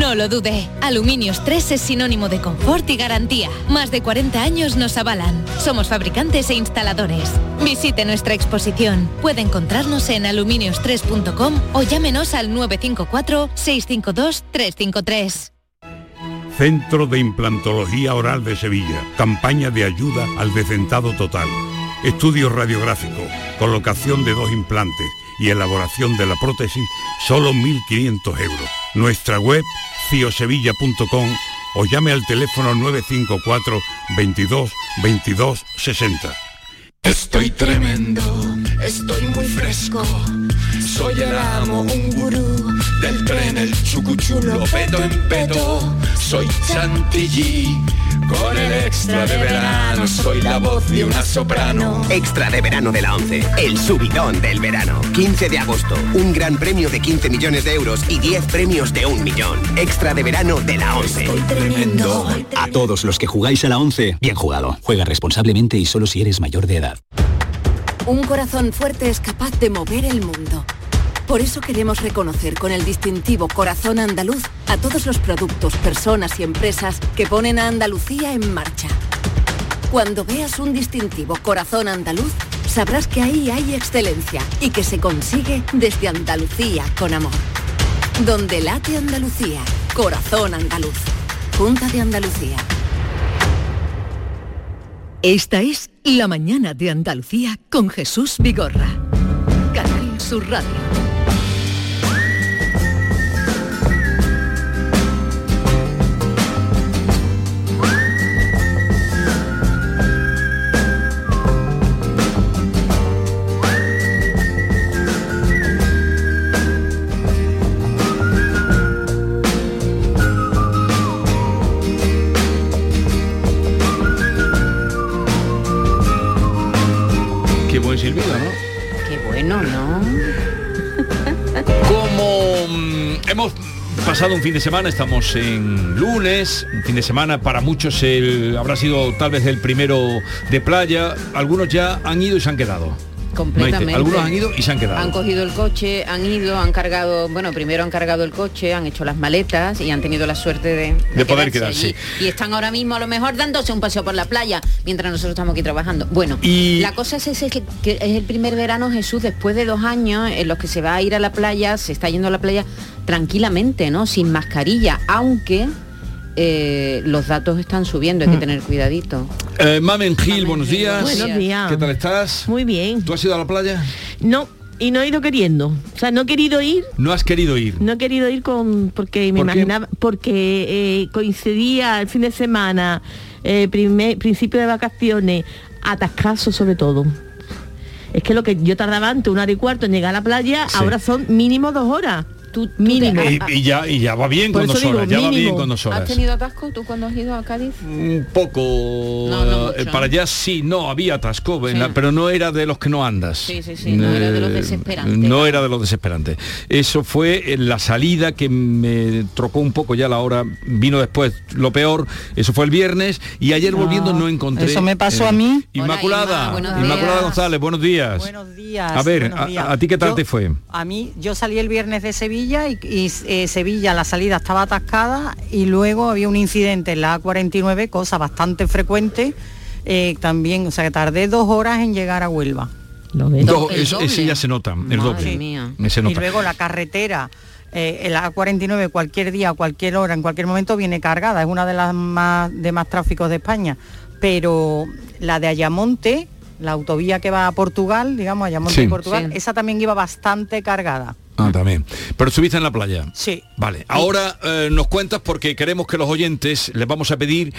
lo dude. Aluminios 3 es sinónimo de confort y garantía. Más de 40 años nos avalan. Somos fabricantes e instaladores. Visite nuestra exposición. Puede encontrarnos en aluminios3.com o llámenos al 954 652 353. Centro de Implantología Oral de Sevilla. Campaña de ayuda al decentado total. Estudio radiográfico. Colocación de dos implantes y elaboración de la prótesis, solo 1.500 euros. Nuestra web, ciosevilla.com o llame al teléfono 954 22 22 60. Estoy tremendo, estoy muy fresco. Soy el amo, un gurú del tren, el chucuchulo, pedo en pedo. Soy chantilly, con el extra de verano. Soy la voz de una soprano. Extra de verano de la 11, el subidón del verano. 15 de agosto, un gran premio de 15 millones de euros y 10 premios de un millón. Extra de verano de la 11. tremendo. A todos los que jugáis a la 11, bien jugado. Juega responsablemente y solo si eres mayor de edad. Un corazón fuerte es capaz de mover el mundo. Por eso queremos reconocer con el distintivo Corazón Andaluz a todos los productos, personas y empresas que ponen a Andalucía en marcha. Cuando veas un distintivo Corazón Andaluz, sabrás que ahí hay excelencia y que se consigue desde Andalucía con amor. Donde late Andalucía, Corazón Andaluz. Junta de Andalucía. Esta es La Mañana de Andalucía con Jesús Vigorra. Canal Sur Radio. Qué bueno, ¿no? Como mm, hemos pasado un fin de semana, estamos en lunes, un fin de semana para muchos el, habrá sido tal vez el primero de playa, algunos ya han ido y se han quedado. Completamente. Maite, algunos han ido y se han quedado. Han cogido el coche, han ido, han cargado, bueno, primero han cargado el coche, han hecho las maletas y han tenido la suerte de, De poder quedarse. allí. Y están ahora mismo a lo mejor dándose un paseo por la playa mientras nosotros estamos aquí trabajando. Bueno, Y- la cosa es ese que, que es el primer verano, Jesús, después de dos años en los que se va a ir a la playa, se está yendo a la playa tranquilamente, ¿no? Sin mascarilla, aunque eh, los datos están subiendo, hay que tener cuidadito. Eh, Mamen Gil, buenos días. Buenos días. ¿Qué tal estás? Muy bien. ¿Tú has ido a la playa? No, y no he ido queriendo. O sea, no he querido ir, No has querido ir. no he querido ir con porque me ¿Por qué? imaginaba, porque eh, coincidía el fin de semana, eh, primer- principio de vacaciones, atascazo sobre todo. Es que lo que yo tardaba antes una hora y cuarto en llegar a la playa, Sí. ahora son mínimo dos horas. Tú, tú Mínimo. te- Y, y ya, y ya va bien Por horas, digo, ya va bien con dos ¿Has tenido atasco tú cuando has ido a Cádiz? Un poco No, no eh, mucho, para ¿no? allá sí, no había atasco, Sí. la- pero no era de los que no andas. Sí, sí, sí, no era de los Eh, desesperantes. No era de los desesperantes. Eso fue la salida que me trocó un poco ya la hora, vino después lo peor, eso fue el viernes y ayer volviendo no encontré. eso me pasó eh, a mí. Inmaculada, Hola, Inma, Inmaculada. González, buenos días. Buenos días. A ver, a, ti qué tal Yo- te fue? A mí, yo salí el viernes de Sevilla y, y, eh, Sevilla, la salida estaba atascada y luego había un incidente en la A49, cosa bastante frecuente, eh, también, o sea que tardé dos horas en llegar a Huelva. Do- eso, ese ya se nota, el doble. Se Y luego la carretera, eh, el A49 cualquier día, cualquier hora, en cualquier momento viene cargada, es una de las más de más tráficos de España. Pero la de Ayamonte, la autovía que va a Portugal, digamos, Ayamonte Sí. y Portugal, Sí. esa también iba bastante cargada. Ah, también. Pero estuviste en la playa. Sí. Vale. Ahora eh, nos cuentas porque queremos que los oyentes les vamos a pedir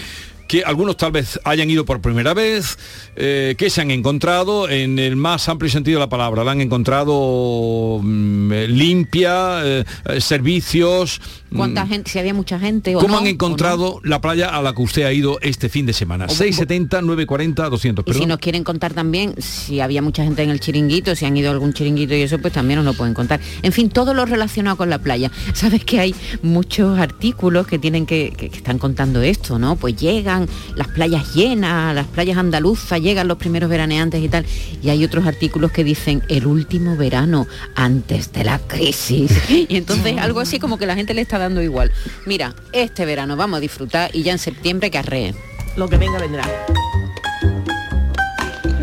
que algunos tal vez hayan ido por primera vez, eh, que se han encontrado en el más amplio sentido de la palabra. La han encontrado mm, eh, limpia, eh, eh, servicios. ¿Cuánta mm, gente? Si había mucha gente o ¿Cómo no, han o encontrado la playa a la que usted ha ido este fin de semana? 670, 940, 200. Y si Perdón. nos quieren contar también si había mucha gente en el chiringuito, si han ido a algún chiringuito y eso, pues también nos lo pueden contar. En fin, todo lo relacionado con la playa. Sabes que hay muchos artículos que tienen que, que- que están contando esto, ¿no? Pues llegan las playas llenas, las playas andaluzas, llegan los primeros veraneantes y tal. Y hay otros artículos que dicen el último verano antes de la crisis. Y entonces algo así como que la gente le está dando igual. Mira, este verano vamos a disfrutar y ya en septiembre que arree. Lo que venga vendrá.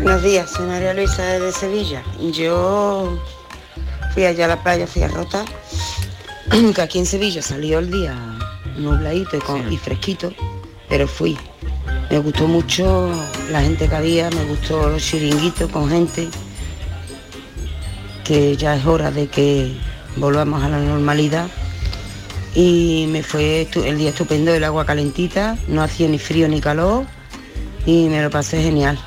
Buenos días, soy María Luisa de Sevilla. Yo fui allá a la playa, fui a Rota, que aquí en Sevilla salió el día nubladito y, con- y fresquito, pero fui. Me gustó mucho la gente que había, me gustó los chiringuitos con gente, que ya es hora de que volvamos a la normalidad. Y me fue el día estupendo, el agua calentita, no hacía ni frío ni calor y me lo pasé genial.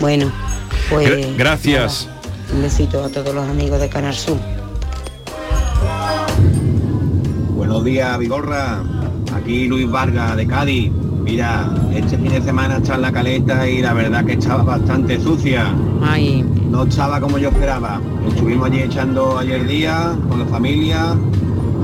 Bueno, pues Gra- gracias. un besito a todos los amigos de Canal Sur. Buenos días, Vigorra. Aquí Luis Vargas de Cádiz. Mira, este fin de semana está en la caleta y la verdad que estaba bastante sucia. No estaba como yo esperaba. Estuvimos allí echando ayer día con la familia.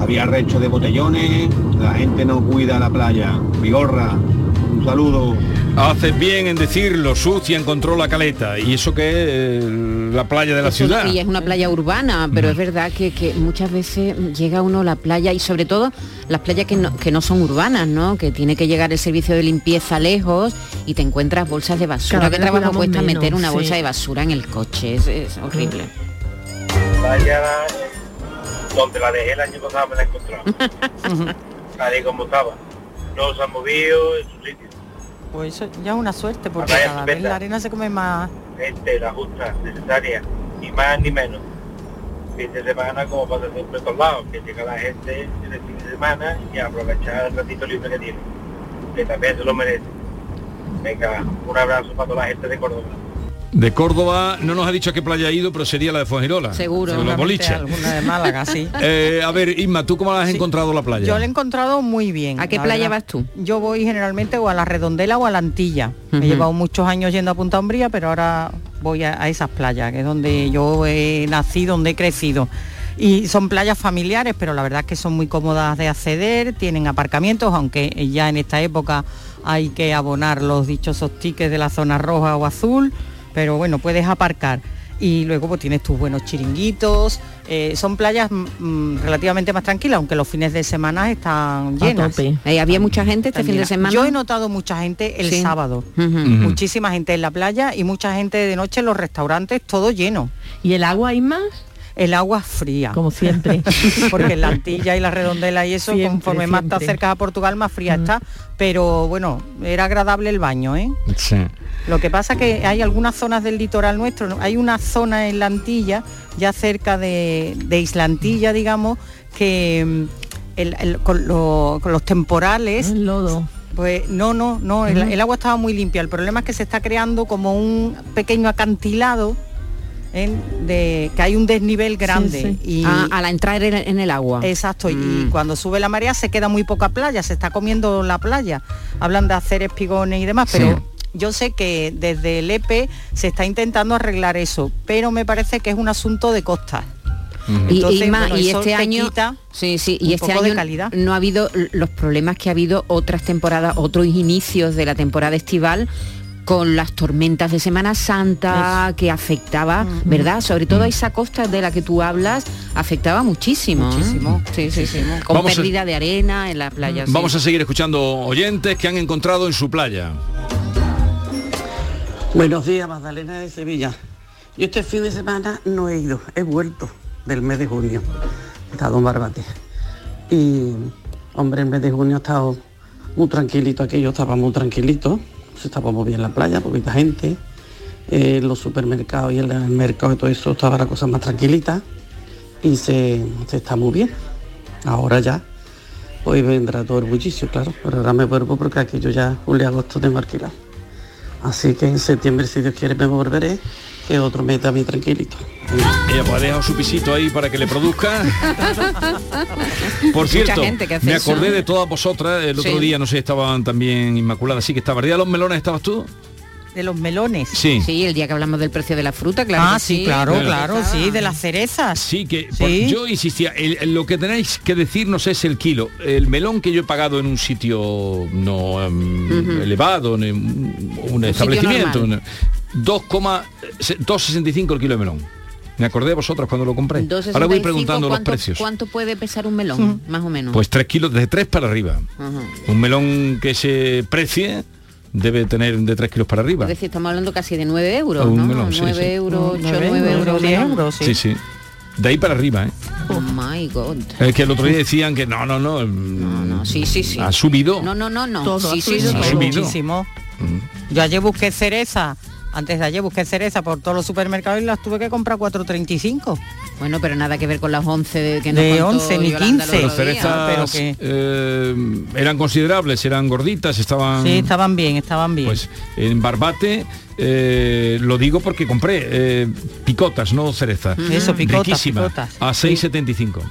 Había restos de botellones. La gente no cuida la playa. Vigorra, un saludo. Haces bien en decirlo, sucia encontró la caleta. Y eso que es eh, la playa de la Eso ciudad. Y es una playa urbana, pero es verdad que, que muchas veces llega uno a la playa y sobre todo las playas que no, que no son urbanas, ¿no? Que tiene que llegar el servicio de limpieza lejos y te encuentras bolsas de basura. Cada ¿Qué trabajo cuesta menos, meter una sí. bolsa de basura en el coche? Es, es horrible. Vaya donde la dejé el año pasado me la he encontrado. Nadie como estaba. No se ha movido en su sitio. Pues eso ya es una suerte, porque cada vez la arena se come más. Gente, la justa, necesaria, ni más ni menos. Fin de semana como pasa siempre en todos lados, que llega la gente en el fin de semana y aprovechar el ratito libre que tiene, que también se lo merece. Venga, un abrazo para toda la gente de Córdoba. De Córdoba no nos ha dicho a qué playa ha ido, pero sería la de Fuengirola. Seguro. Los boliches. Alguna de Málaga, sí. Eh, a ver, Isma, ¿tú cómo la has encontrado la playa? Yo la he encontrado muy bien. ¿A qué la playa verdad. vas tú? Yo voy generalmente o a la Redondela o a la Antilla. Me Ujú. he llevado muchos años yendo a Punta Umbría, pero ahora voy a, a esas playas, que es donde yo he nacido, donde he crecido. Y son playas familiares, pero la verdad es que son muy cómodas de acceder, tienen aparcamientos, aunque ya en esta época hay que abonar los dichosos tickets de la zona roja o azul, pero bueno, puedes aparcar. Y luego pues tienes tus buenos chiringuitos. eh, son playas mm, relativamente más tranquilas, aunque los fines de semana están llenas. Eh, ¿Había mucha gente este fin de semana? Yo he notado mucha gente el Sí. sábado. Muchísima gente en la playa y mucha gente de noche en los restaurantes, todo lleno. ¿Y el agua hay más? El agua fría. Como siempre. Porque en la Antilla y la Redondela y eso, Siempre, conforme más te acercas a Portugal, más fría está. Pero bueno, era agradable el baño, ¿eh? Sí. Lo que pasa que hay algunas zonas del litoral nuestro, ¿no? hay una zona en la Antilla, ya cerca de, de Isla Antilla, digamos, que mm, el- el- con, lo- con los temporales... El lodo. Pues no, no, no, el agua estaba muy limpia. El problema es que se está creando como un pequeño acantilado en- de que hay un desnivel grande y Ah, a la entrar en, en el agua. Exacto, y Mm. cuando sube la marea se queda muy poca playa, se está comiendo la playa. Hablan de hacer espigones y demás, Sí. pero yo sé que desde el EPE se está intentando arreglar eso, pero me parece que es un asunto de costas. Y, Entonces, Inma, bueno, y este te año sí sí y este poco de año calidad. no ha habido los problemas que ha habido otras temporadas otros inicios de la temporada estival con las tormentas de Semana Santa que afectaba, ¿verdad? Sobre todo a esa costa de la que tú hablas, afectaba muchísimo. ¿eh? Muchísimo. Sí, sí, sí. Con Vamos a- pérdida de arena en la playa. Vamos a seguir escuchando oyentes que han encontrado en su playa. Buenos días, Magdalena de Sevilla. Yo este fin de semana no he ido, he vuelto del mes de junio. He estado en Barbate. Y, hombre, el mes de junio ha estado muy tranquilito, aquello estaba muy tranquilito. Estaba muy bien la playa, poquita gente. Eh, los supermercados y el, el mercado y todo eso estaba la cosa más tranquilita. Y se, está muy bien. Ahora ya, pues vendrá todo el bullicio, claro. Pero ahora me vuelvo porque aquello ya, julio agosto tengo alquilado. Así que en septiembre, si Dios quiere, me volveré, que otro mes también tranquilito. Ella pues ha dejado su pisito ahí para que le produzca. Por cierto, gente que hace me eso. acordé de todas vosotras. El otro Sí. día, no sé, estaban también inmaculadas. Sí que estaba. ¿El día de los melones estabas tú? De los melones. Sí. Sí, el día que hablamos del precio de la fruta, claro. ah, que sí, claro, Claro. claro, sí, de las cerezas. Sí, que Sí. yo insistía, el- el- lo que tenéis que decirnos es el kilo. El melón que yo he pagado en un sitio no em, elevado, en un, un establecimiento, un- 2,65 el kilo de melón. Me acordé de vosotros cuando lo compré. 2,65, Ahora voy preguntando los ¿cuánto- precios. ¿Cuánto puede pesar un melón, más o menos? Pues 3 kilos, de 3 para arriba. Ajá. Un melón que se precie debe tener de 3 kilos para arriba. Es decir, estamos hablando casi de 9 euros, Un ¿no? melón, sí, 9 sí. euros, 8, Nueve 9 euros, euros. diez melón. euros, Sí, sí. De ahí para arriba, ¿eh? Oh my god. Es que el otro día decían que no, no, no. No, no, sí, sí, sí. Ha subido. No, no, no, no. Todo, sí, ha sí, subido sí. Ha subido. muchísimo. Yo ayer busqué cereza, antes de ayer busqué cereza por todos los supermercados y las tuve que comprar 4.35. Bueno, pero nada que ver con las 11 de que nos De contó 11 ni Yolanda el 15. otro Las cerezas pero que- eh, eran considerables, eran gorditas, estaban... Sí, estaban bien, estaban bien. Pues en Barbate, eh, lo digo porque compré eh, picotas, no cerezas. Eso, picotas, Riquísimas, picotas. A 6,75.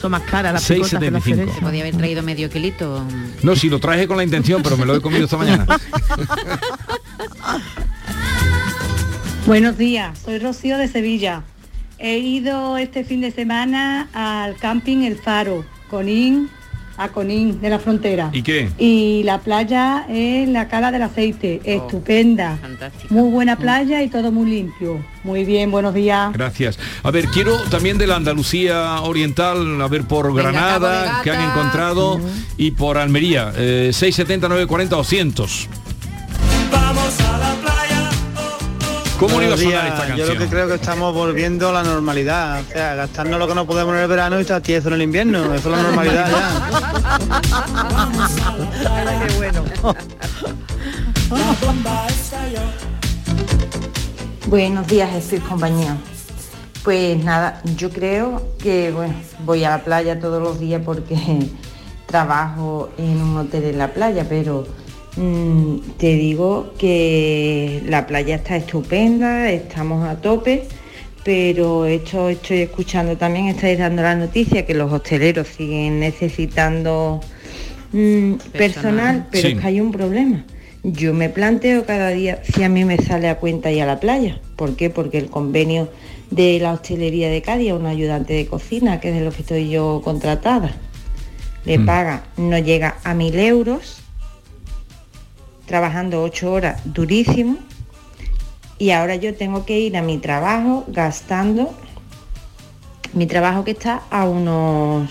Son más caras las picotas que las 6,75. cerezas. Se podía haber traído medio kilito. No, si lo traje con la intención, pero me lo he comido esta mañana. Buenos días, soy Rocío de Sevilla. He ido este fin de semana al camping El Faro, Conín, a Conín de la frontera. ¿Y qué? Y la playa es la cala del aceite, estupenda. Fantástica. Muy buena playa y todo muy limpio. Muy bien, buenos días. Gracias. A ver, quiero también de la Andalucía Oriental, a ver por Granada, que han encontrado, y por Almería, eh, 670, 940 o 100. Vamos a la. ¿Cómo no iba a sonar días. esta Yo lo canción? que creo que estamos volviendo a la normalidad. O sea, gastarnos lo que no podemos en el verano y estar tieso en el invierno. Eso es la normalidad ya. Qué bueno. Buenos días, Jesús compañía. Pues nada, yo creo que bueno, voy a la playa todos los días porque trabajo en un hotel en la playa, pero mm, te digo que la playa está estupenda, estamos a tope, pero esto estoy escuchando también, estáis dando la noticia que los hosteleros siguen necesitando mm, personal, pero Sí. es que hay un problema. Yo me planteo cada día si a mí me sale a cuenta ir a la playa. ¿Por qué? Porque el convenio de la hostelería de Cádiz, un ayudante de cocina, que es de lo que estoy yo contratada, le Mm. paga, no llega a mil euros, trabajando ocho horas durísimo, y ahora yo tengo que ir a mi trabajo gastando, mi trabajo que está a unos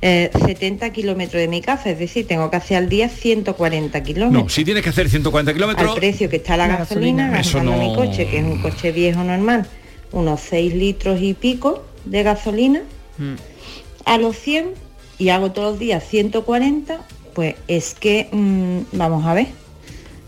eh, 70 kilómetros de mi casa, es decir, tengo que hacer al día 140 kilómetros. No, si tienes que hacer 140 al kilómetros, precio que está la, La gasolina, gasolina. Eso gastando mi no- coche, que es un coche viejo normal, unos 6 litros y pico de gasolina, a los 100 y hago todos los días 140, pues es que, mm, vamos a ver,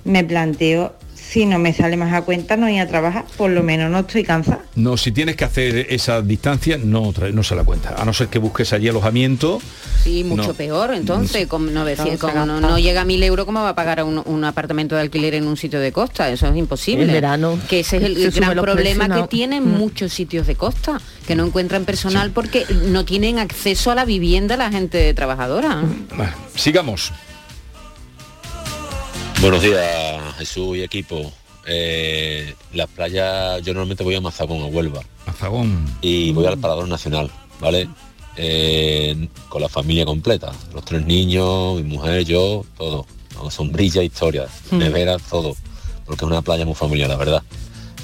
me planteo si no me sale más a cuenta no ir a trabajar, por lo menos no estoy cansada. No, si tienes que hacer esa distancia, no, no se la cuenta. A no ser que busques allí alojamiento. Sí, mucho No. peor. Entonces, como, 900, Claro, se como no, no llega a 1.000 euros, ¿cómo va a pagar un, un apartamento de alquiler en un sitio de costa? Eso es imposible. En verano Que ese es el, el gran problema precios, que no. tienen Mm. muchos sitios de costa, que no encuentran personal porque no tienen acceso a la vivienda la gente trabajadora. Bueno, sigamos. Buenos días, Jesús y equipo. Eh, las playas, yo normalmente voy a Mazagón, a Huelva. Mazagón. Y voy al Parador Nacional, ¿vale? Eh, con la familia completa. Los tres niños, mi mujer, yo, todo. Con sombrilla, historia, Mm. neveras, todo. Porque es una playa muy familiar, la verdad.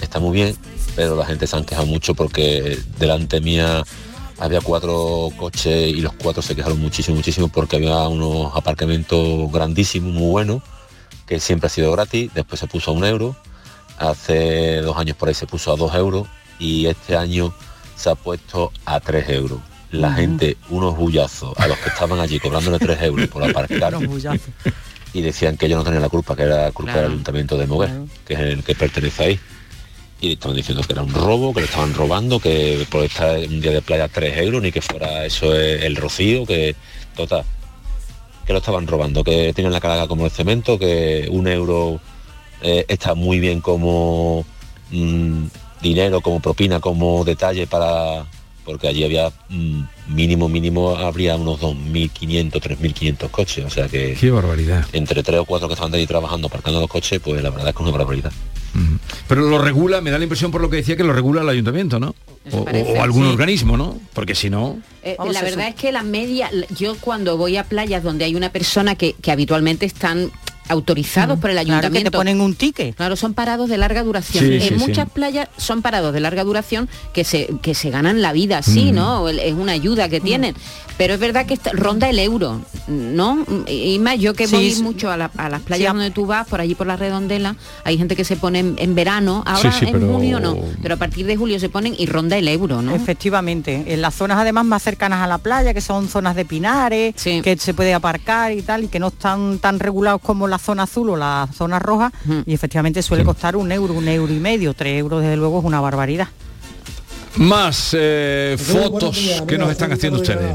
Está muy bien, pero la gente se han quejado mucho porque delante mía había cuatro coches y los cuatro se quejaron muchísimo, muchísimo porque había unos aparcamientos grandísimos, muy buenos, que siempre ha sido gratis, después se puso a un euro, hace dos años por ahí se puso a dos euros y este año se ha puesto a tres euros. La gente, unos bullazos a los que estaban allí cobrándole tres euros por aparcar y decían que yo no tenía la culpa, que era culpa Claro. del ayuntamiento de Moguer, que es el que pertenece ahí. Y estaban diciendo que era un robo, que le estaban robando, que por estar en un día de playa tres euros, ni que fuera eso el rocío, que total, que lo estaban robando, que tienen la carga como el cemento, que un euro eh, está muy bien como mm, dinero, como propina, como detalle para porque allí había mm, mínimo, mínimo habría unos 2.500, 3.500 coches, o sea que Qué barbaridad. entre tres o cuatro que estaban allí trabajando, aparcando los coches, pues la verdad es que es una barbaridad. Pero lo regula, me da la impresión por lo que decía que lo regula el ayuntamiento, ¿no? O, o- parece, o algún sí. organismo, ¿no? Porque si no... Eh, la verdad es que la media, yo cuando voy a playas donde hay una persona que, que habitualmente están autorizados Mm, por el claro, que te ayuntamiento. ponen un ticket. Claro, son parados de larga duración. Sí, en sí, sí. muchas playas son parados de larga duración que se, que se ganan la vida, sí, Mm. ¿no? Es una ayuda que tienen. Pero es verdad que está- ronda el euro, ¿no? Y más yo que voy sí. mucho a, la- a las playas donde tú vas, por allí por la redondela, hay gente que se pone en, en verano, ahora Sí, sí, en pero- junio no, pero a partir de julio se ponen y ronda el euro, ¿no? Efectivamente, en las zonas además más cercanas a la playa, que son zonas de pinares, que se puede aparcar y tal, y que no están tan regulados como la zona azul o la zona roja, y efectivamente suele costar un euro, un euro y medio, tres euros desde luego es una barbaridad. Más eh, fotos días, que mira, nos están haciendo ustedes.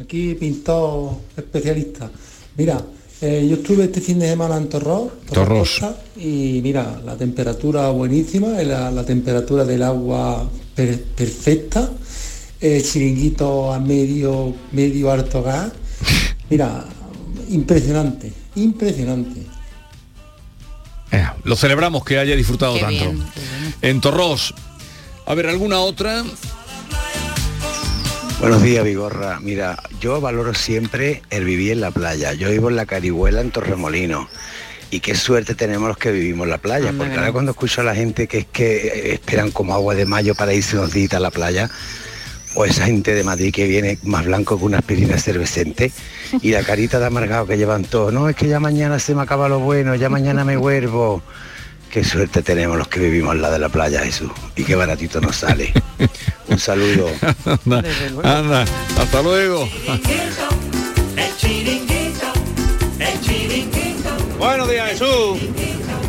Aquí pintor especialista. Mira, eh, yo estuve este fin de semana en Torros, Torros. Y mira, la temperatura buenísima, la, la temperatura del agua per- perfecta, eh, chiringuito a medio, medio alto gas. Mira, impresionante, impresionante. Eh, lo celebramos que haya disfrutado Qué tanto. bien, En Torros. A ver, ¿alguna otra? Buenos días, Vigorra. Mira, yo valoro siempre el vivir en la playa. Yo vivo en la Carihuela, en Torremolino. Y qué suerte tenemos los que vivimos en la playa, Anda porque que ahora cuando escucho a la gente que es que esperan como agua de mayo para irse unos días a la playa, o esa gente de Madrid que viene más blanco que una aspirina cervecente, y la carita de amargado que llevan todos, no, es que ya mañana se me acaba lo bueno, ya mañana me vuelvo. Qué suerte tenemos los que vivimos al lado de la playa, Jesús, y qué baratito nos sale. Un saludo. anda, anda, hasta luego. Buenos días, Jesús.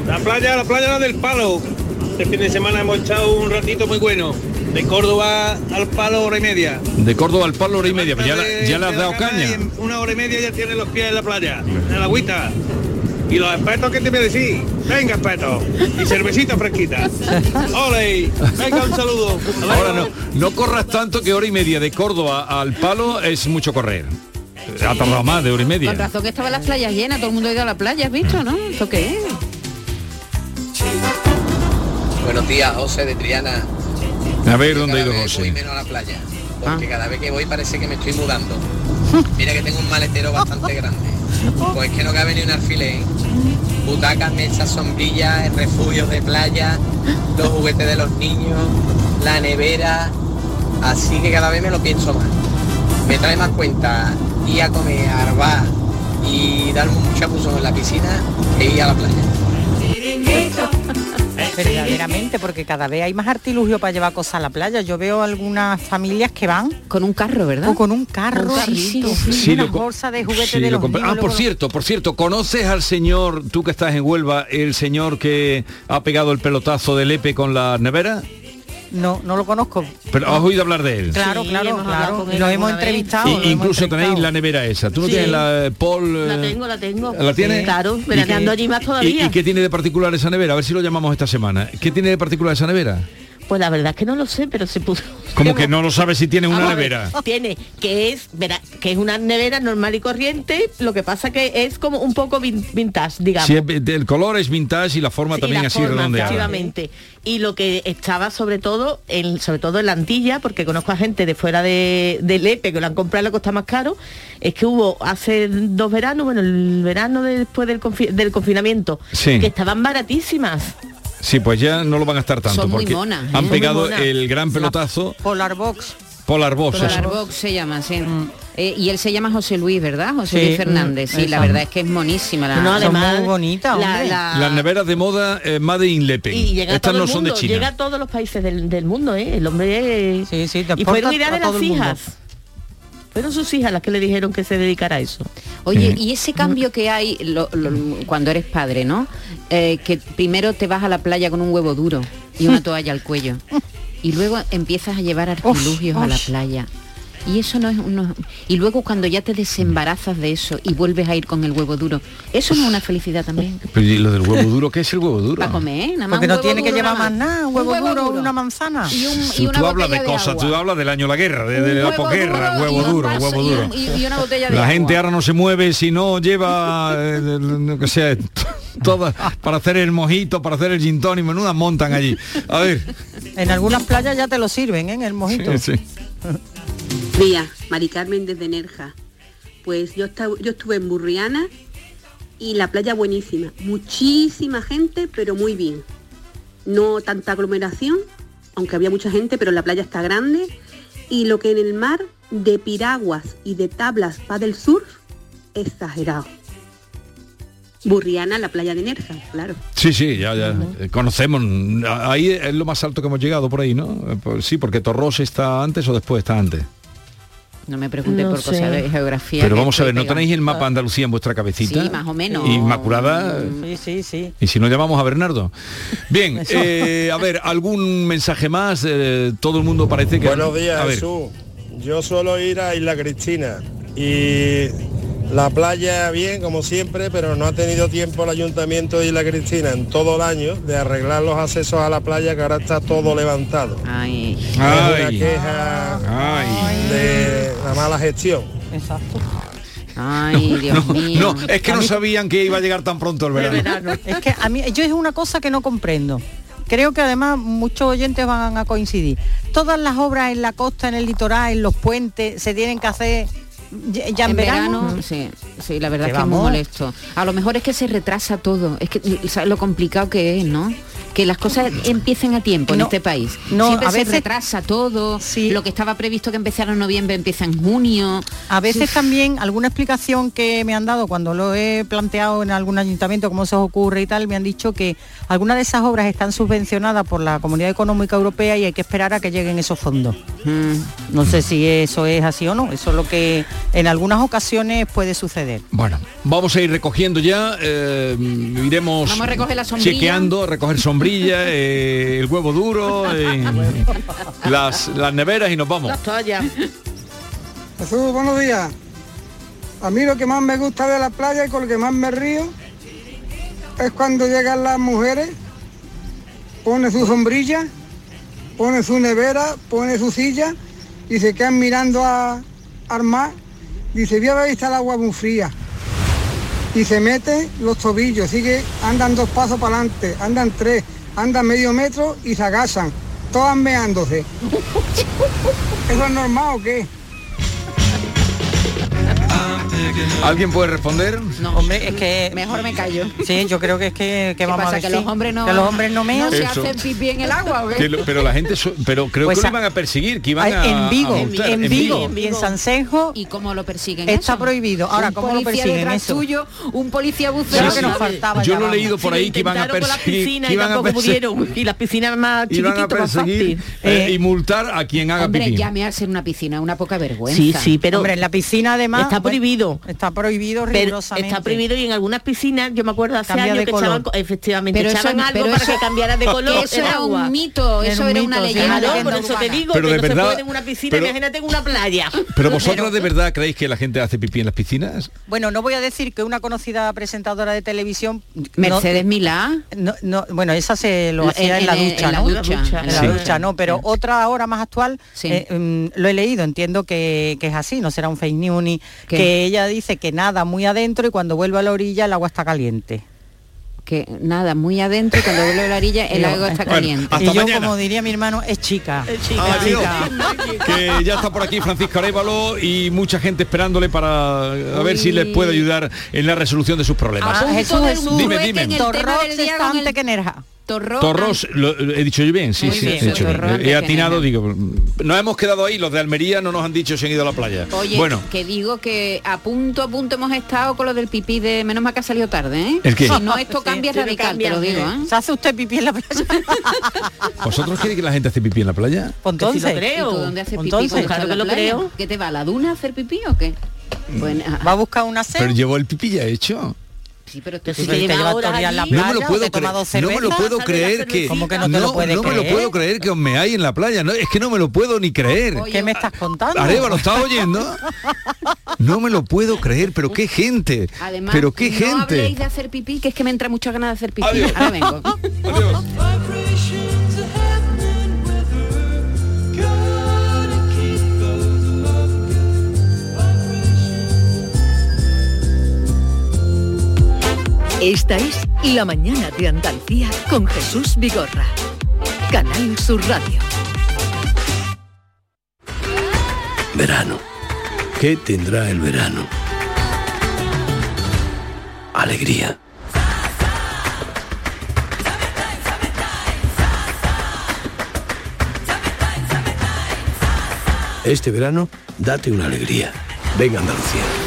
La playa, la playa la del palo. Este fin de semana hemos echado un ratito muy bueno. De Córdoba al palo hora y media. De Córdoba al palo hora y media, pues ya, la- ya le has dado caña. una hora y media ya tiene los pies en la playa, en la agüita. Y los expertos, ¿qué te voy a decir? Venga, expertos. Y cervecita fresquita. ¡Ole! Venga, un saludo. Ahora no, no corras tanto que hora y media de Córdoba al palo es mucho correr. Ha tardado más de hora y media. Con razón que estaban las playas llenas, todo el mundo ha ido a la playa, ¿has visto, no? ¿Esto qué es? Buenos días, José de Triana. A ver dónde ha ido José. Voy menos a la playa, porque cada vez que voy parece que me estoy mudando. Mira que tengo un maletero bastante grande. Pues que no cabe ni un alfiler. Butacas, mesas, sombrillas, refugios de playa, los juguetes de los niños, la nevera. Así que cada vez me lo pienso más. Me trae más cuenta ir a comer, a arbar y darme un chapuzón en la piscina que ir a la playa. Verdaderamente, porque cada vez hay más artilugio para llevar cosas a la playa. Yo veo algunas familias que van con un carro, ¿verdad? O con un carro, Un carrito. sí, Sí, una bolsa de de los niños, Ah, por cierto, por cierto, ¿conoces al señor, tú que estás en Huelva, el señor que ha pegado el pelotazo del Lepe con la nevera? No, no lo conozco. Pero has oído hablar de él. Claro, Sí, claro, hemos claro. con Y él lo hemos entrevistado. Y- lo hemos incluso tenéis la nevera esa. ¿Tú no Sí. tienes la eh, Paul? La eh, tengo, la tengo. ¿La tienes? Claro, ¿Y qué- veraneando allí más ¿Y, todavía. y qué tiene de particular esa nevera? A ver si lo llamamos esta semana. ¿Qué tiene de particular esa nevera? Pues la verdad es que no lo sé, pero se puso. Como que no lo sabes si tiene una Vamos a ver, nevera. Tiene, que es, verá, que es una nevera normal y corriente, lo que pasa que es como un poco vin- vintage, digamos. Sí, el color es vintage y la forma Sí, también la así forma, redondeada. efectivamente. Y lo que estaba sobre todo, en, sobre todo en la Antilla, porque conozco a gente de fuera de, de Lepe que lo han comprado y le cuesta más caro, es que hubo hace dos veranos, bueno, el verano después del, confi- del confinamiento, Sí. que estaban baratísimas. Sí, pues ya no lo van a estar tanto Son muy porque monas, ¿eh? han Muy pegado el gran pelotazo Polar Box. Polar Box. eso. Polar Box se llama, sí. Eh, y él se llama José Luis, ¿verdad? José Sí, Luis Fernández. mm, Sí, la verdad es que es monísima. La, No, además, muy bonitas, la- hombre. la- Las neveras de moda eh, Made in Lepen. y llega a Estas no son de China. llega a todos los países del, del mundo, ¿eh? El hombre... Sí, sí, te y fueron exporta ideas a de las hijas. Fueron sus hijas las que le dijeron que se dedicara a eso. Oye, Sí. y ese cambio que hay lo- lo- cuando eres padre, ¿no? Eh, que primero te vas a la playa con un huevo duro y una toalla al cuello. Y luego empiezas a llevar artilugios a la playa. Y eso no es uno... Y luego cuando ya te desembarazas de eso y vuelves a ir con el huevo duro, eso no es una felicidad también. Pero ¿y lo del huevo duro, ¿qué es el huevo duro? Para comer, nada más. Porque no huevo tiene que duro llevar nada más nada, un huevo, Un duro, una manzana. Y, un, y Tú, una tú hablas de cosas, agua. tú hablas del año de la guerra, de, la huevo posguerra, duro y huevo duro, vaso huevo y duro. un- y- y una botella de La agua. gente ahora no se mueve si no lleva, eh, lo que sea, todas para hacer el mojito, para hacer el gin tonic, menudas montan allí. A ver. En algunas playas ya te lo sirven, ¿eh? En el mojito. Sí, sí. Día, Mari Carmen desde Nerja. Pues yo, yo estuve en Burriana y la playa buenísima. Muchísima gente, pero muy bien. No tanta aglomeración, aunque había mucha gente, pero la playa está grande. Y lo que en el mar de piraguas y de tablas paddle surf, exagerado. Burriana, la playa de Nerja, claro. Sí, sí, ya, ya. eh, Conocemos. Ahí es lo más alto que hemos llegado por ahí, ¿no? Eh, pues Sí, porque Torros está antes o después está antes. No me pregunte No por sé. cosas de geografía. Pero vamos a ver, ¿no tenéis el mapa de Andalucía en vuestra cabecita? Sí, más o menos. Inmaculada. Sí, sí, sí. Y si no llamamos a Bernardo. Bien, eh, a ver, ¿algún mensaje más? Eh, todo el mundo parece que... Buenos días, a ver, Jesús. Yo suelo ir a Isla Cristina y la playa bien, como siempre, pero no ha tenido tiempo el ayuntamiento de Isla Cristina en todo el año de arreglar los accesos a la playa que ahora está todo levantado. Ay. Es una Ay. queja Ay. de la mala gestión. Exacto. Ay, Dios no, mío. no, es que no sabían que iba a llegar tan pronto el verano. Es que a mí yo es una cosa que no comprendo. Creo que además muchos oyentes van a coincidir. Todas las obras en la costa, en el litoral, en los puentes, se tienen que hacer ya ya en, en verano. verano, sí, sí, la verdad Que es que es muy molesto. A lo mejor es que se retrasa todo, es que ¿sabes lo complicado que es, ¿no? Que las cosas empiecen a tiempo en este país. no, Siempre a se veces- retrasa todo, lo que estaba previsto que empezara en noviembre empieza en junio. A veces también alguna explicación que me han dado cuando lo he planteado en algún ayuntamiento, cómo se os ocurre y tal, me han dicho que algunas de esas obras están subvencionadas por la Comunidad Económica Europea y hay que esperar a que lleguen esos fondos. Mm. No sé si eso es así o no, eso es lo que en algunas ocasiones puede suceder. Bueno, vamos a ir recogiendo ya, eh, iremos Vamos a recoger la sombrilla. chequeando, recoger sombrilla, eh, el huevo duro, eh, las, las neveras y nos vamos. Las toallas. Jesús, buenos días. A mí lo que más me gusta de la playa y con lo que más me río es cuando llegan las mujeres, pone su sombrilla, pone su nevera, pone su silla y se quedan mirando a, al mar. Dice, voy a ver, está el agua muy fría. Y se meten los tobillos, sigue, andan dos pasos para adelante, andan tres, andan medio metro y se agachan, todas meándose. ¿Eso es normal o qué? ¿Alguien puede responder? No, hombre, es que mejor me callo. Sí, yo creo que es que, que vamos pasa, a que los hombres no que los hombres no mean. no se Eso. hacen pipí en el agua, ¿o qué? Que lo- pero la gente, so- pero creo Pues que lo a- iban a perseguir, que iban a en Vigo, a multar. en Vigo y en Sansenjo ¿Y cómo lo persiguen está eso? prohibido. Ahora, un ¿cómo lo policía persiguen detrás eso? tuyo, un policía buceo. que nos faltaba Yo lo he leído por ahí que iban a perseguir, y iban a tampoco perseguir, pudieron. Y las piscinas más iban a chiquititas, más perseguir fácil. eh, y multar a quien haga Hombre, pipí. ya me hace en una piscina, una poca vergüenza. Sí, sí, pero Hombre, en la piscina además está bueno, está prohibido Pero está prohibido y en algunas piscinas, yo me acuerdo hace Cambia años que color. echaban, co- efectivamente, Pero eso echaban no- algo pero para eso- que cambiara de color eso era agua. un mito, Era eso un era mito, una leyenda. Claro, por eso te digo Pero que de no verdad- se puede en una piscina, pero- imagínate en una playa. Pero vosotros de verdad creéis que la gente hace pipí en las piscinas? Bueno, no voy a decir que una conocida presentadora de televisión no- Mercedes Milá. No, no, bueno, esa se lo En- hacía en, la ducha, en la ¿no? ducha, En la ducha, no, pero otra ahora más actual, Sí. eh, mm, lo he leído, entiendo que, que es así, no será un fake news ni ¿Qué? que ella dice que nada muy adentro y cuando vuelve a la orilla el agua está caliente. Que nada, muy adentro y cuando vuelve a la orilla el agua está caliente. Y yo, mañana. como diría mi hermano, es chica. Adiós. que ya está por aquí Francisco Arevalo y mucha gente esperándole para a ver si les puede ayudar en la resolución de sus problemas. Ah, Jesús, Jesús. Dime, dime. está que nerja. Torro- Torros, lo, he dicho yo bien, sí, Muy sí, bien, he, dicho bien. Torros de he atinado, digo, nos hemos quedado ahí, los de Almería no nos han dicho si han ido a la playa. Oye, bueno, que digo que a punto a punto hemos estado con lo del pipí de menos mal que ha salido tarde, ¿eh? ¿El qué? Si no esto cambia Sí, radical, cambia, te lo digo. ¿eh? ¿Se hace usted pipí en la playa? ¿vosotros queréis que la gente hace pipí en la playa? Pues lo entonces, creo. ¿Y tú dónde haces pipí Entonces, cuando claro que lo playa? creo. ¿Qué te va a la duna a hacer pipí o qué? Bueno, ah, va a buscar una Pero sed. llevo el pipí ya hecho. Sí, pero tú sí si te te lleva llevas horas todo el día en la allí. No me playa, lo ¿o puedo creer. No me lo puedo creer que. ¿Cómo que no te lo no, puedes no me lo creer? puedo creer que os meáis en la playa. No, es que no me lo puedo ni creer. Oye, ¿Qué me estás contando? Areva, ¿lo estás oyendo? No me lo puedo creer, pero qué gente. Además, pero qué no gente. habléis de hacer pipí, que es que me entra mucha ganas de hacer pipí. Adiós. Ahora vengo. Adiós. Esta es La mañana de Andalucía con Jesús Vigorra. Canal Sur Radio. Verano. ¿Qué tendrá el verano? Alegría. Este verano, date una alegría. Venga Andalucía.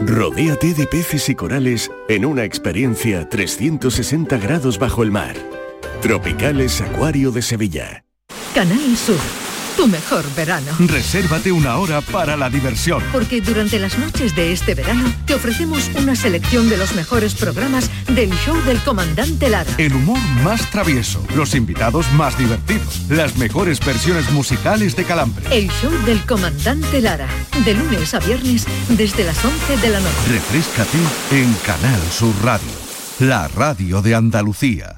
Rodéate de peces y corales en una experiencia 360 grados bajo el mar. Tropicales Acuario de Sevilla. Canal Sur, tu mejor verano. Resérvate una hora para la diversión. Porque durante las noches de este verano te ofrecemos una selección de los mejores programas del show del comandante Lara. El humor más travieso, los invitados más divertidos, las mejores versiones musicales de Calambre. El show del comandante Lara. De lunes a viernes desde las 11 de la noche. Refrescate en Canal Sur Radio, la radio de Andalucía.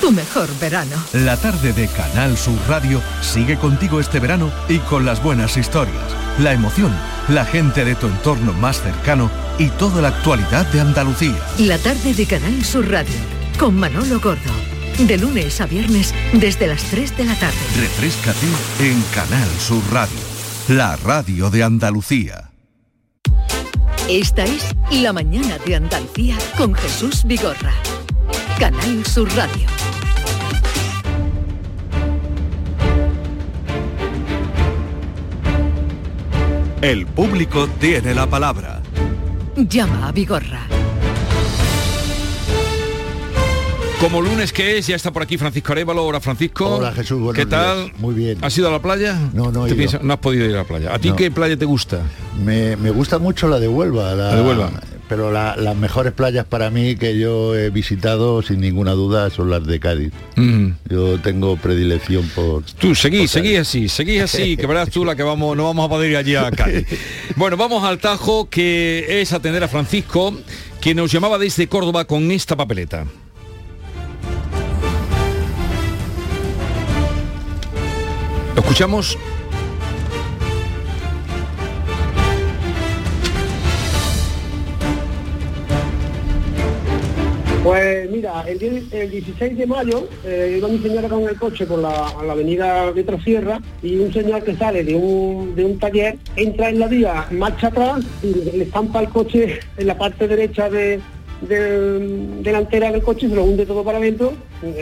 tu mejor verano. La tarde de Canal Sur Radio sigue contigo este verano y con las buenas historias, la emoción, la gente de tu entorno más cercano y toda la actualidad de Andalucía. La tarde de Canal Sur Radio con Manolo Gordo. De lunes a viernes desde las 3 de la tarde. Refrescate en Canal Sur Radio, la radio de Andalucía. Esta es La mañana de Andalucía con Jesús Vigorra. Canal Sur Radio. El público tiene la palabra. Llama a Vigorra. Como lunes que es, ya está por aquí Francisco Arevalo. Hola Francisco. Hola Jesús, buenos ¿Qué tal? días. Muy bien. ¿Has ido a la playa? No, no he ¿Te ido. piensas- no has podido ir a la playa. ¿A ti No. qué playa te gusta? Me, me gusta mucho la de Huelva. La, La de Huelva. Pero la- las mejores playas para mí que yo he visitado, sin ninguna duda, son las de Cádiz. Yo tengo predilección por... Tú seguí, seguí así, seguí así, que verás tú la que vamos, no vamos a poder ir allí a Cádiz. Bueno, vamos al Tajo, que es atender a Francisco, que nos llamaba desde Córdoba con esta papeleta. ¿Lo escuchamos? Pues mira, el, die- el 16 de mayo eh, iba mi señora con el coche por la, a la avenida de Trasierra y un señor que sale de un, de un taller entra en la vía, marcha atrás y le estampa el coche en la parte derecha de, de- delantera del coche, se lo hunde todo para adentro,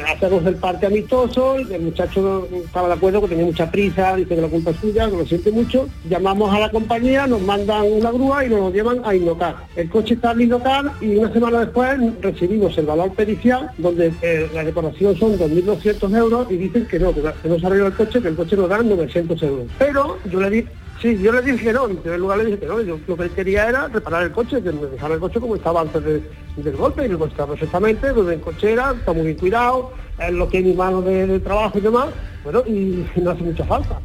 hacemos el parte amistoso, el muchacho estaba de acuerdo que tenía mucha prisa, dice que la culpa es suya, que lo siente mucho, llamamos a la compañía, nos mandan una grúa y nos lo llevan a Innocar. El coche está en Innocar y una semana después recibimos el valor pericial, donde eh, la reparación son 2.200 euros y dicen que no, que, no se el coche, que el coche nos dan 900 euros. Pero yo le di Sí, yo le dije que no, en primer lugar le dije que no, yo lo que quería era reparar el coche, que me dejara el coche como estaba antes de- del golpe, y coche está perfectamente, donde en cochera, está muy bien cuidado, es lo que es mi mano de, de trabajo y demás, bueno, y no hace mucha falta.